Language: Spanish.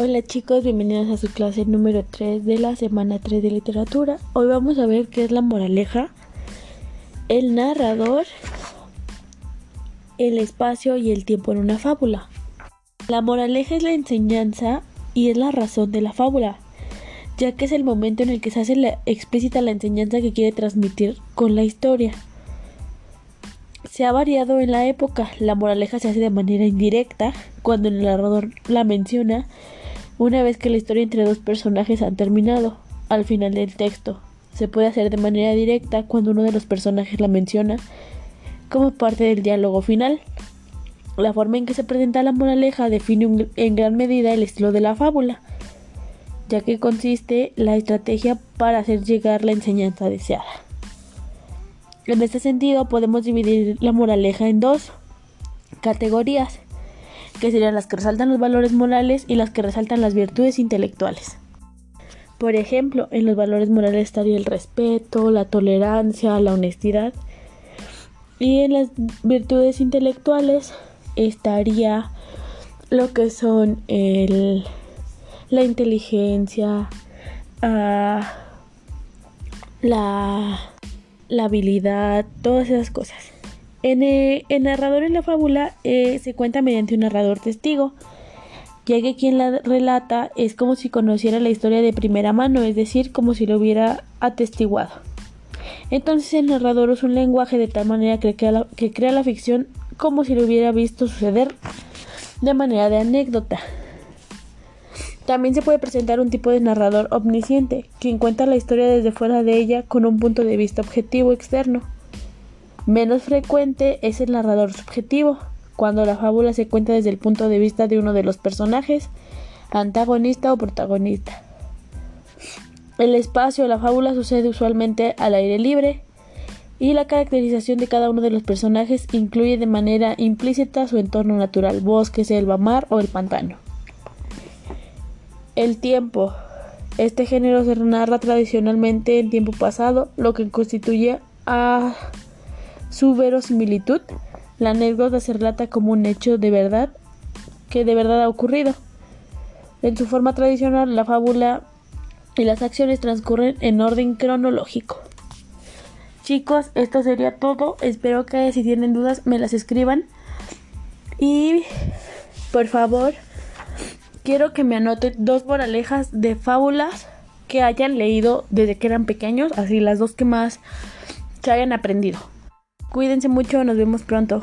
Hola chicos, bienvenidos a su clase número 3 de la semana 3 de literatura. Hoy vamos a ver qué es la moraleja, el narrador, el espacio y el tiempo en una fábula. La moraleja es la enseñanza y es la razón de la fábula, ya que es el momento en el que se hace explícita la enseñanza que quiere transmitir con la historia. Se ha variado en la época, la moraleja se hace de manera indirecta, cuando el narrador la menciona una vez que la historia entre dos personajes ha terminado, al final del texto. Se puede hacer de manera directa cuando uno de los personajes la menciona como parte del diálogo final. La forma en que se presenta la moraleja define en gran medida el estilo de la fábula, ya que consiste la estrategia para hacer llegar la enseñanza deseada. En este sentido, podemos dividir la moraleja en dos categorías que serían las que resaltan los valores morales y las que resaltan las virtudes intelectuales. Por ejemplo, en los valores morales estaría el respeto, la tolerancia, la honestidad. Y en las virtudes intelectuales estaría lo que son la inteligencia, ah, la habilidad, todas esas cosas. En el, narrador en la fábula eh, se cuenta mediante un narrador testigo, ya que quien la relata es como si conociera la historia de primera mano, es decir, como si lo hubiera atestiguado. Entonces el narrador usa un lenguaje de tal manera que crea, la, que crea la ficción como si lo hubiera visto suceder de manera de anécdota. También se puede presentar un tipo de narrador omnisciente, quien cuenta la historia desde fuera de ella con un punto de vista objetivo externo. Menos frecuente es el narrador subjetivo, cuando la fábula se cuenta desde el punto de vista de uno de los personajes, antagonista o protagonista. El espacio de la fábula sucede usualmente al aire libre y la caracterización de cada uno de los personajes incluye de manera implícita su entorno natural, bosque, selva, mar o el pantano. El tiempo. Este género se narra tradicionalmente en tiempo pasado, lo que constituye a su verosimilitud, la anécdota se relata como un hecho de verdad que de verdad ha ocurrido. En su forma tradicional, la fábula y las acciones transcurren en orden cronológico. Chicos, esto sería todo. Espero que si tienen dudas me las escriban. Y por favor, quiero que me anoten dos moralejas de fábulas que hayan leído desde que eran pequeños, así las dos que más se hayan aprendido. Cuídense mucho, nos vemos pronto.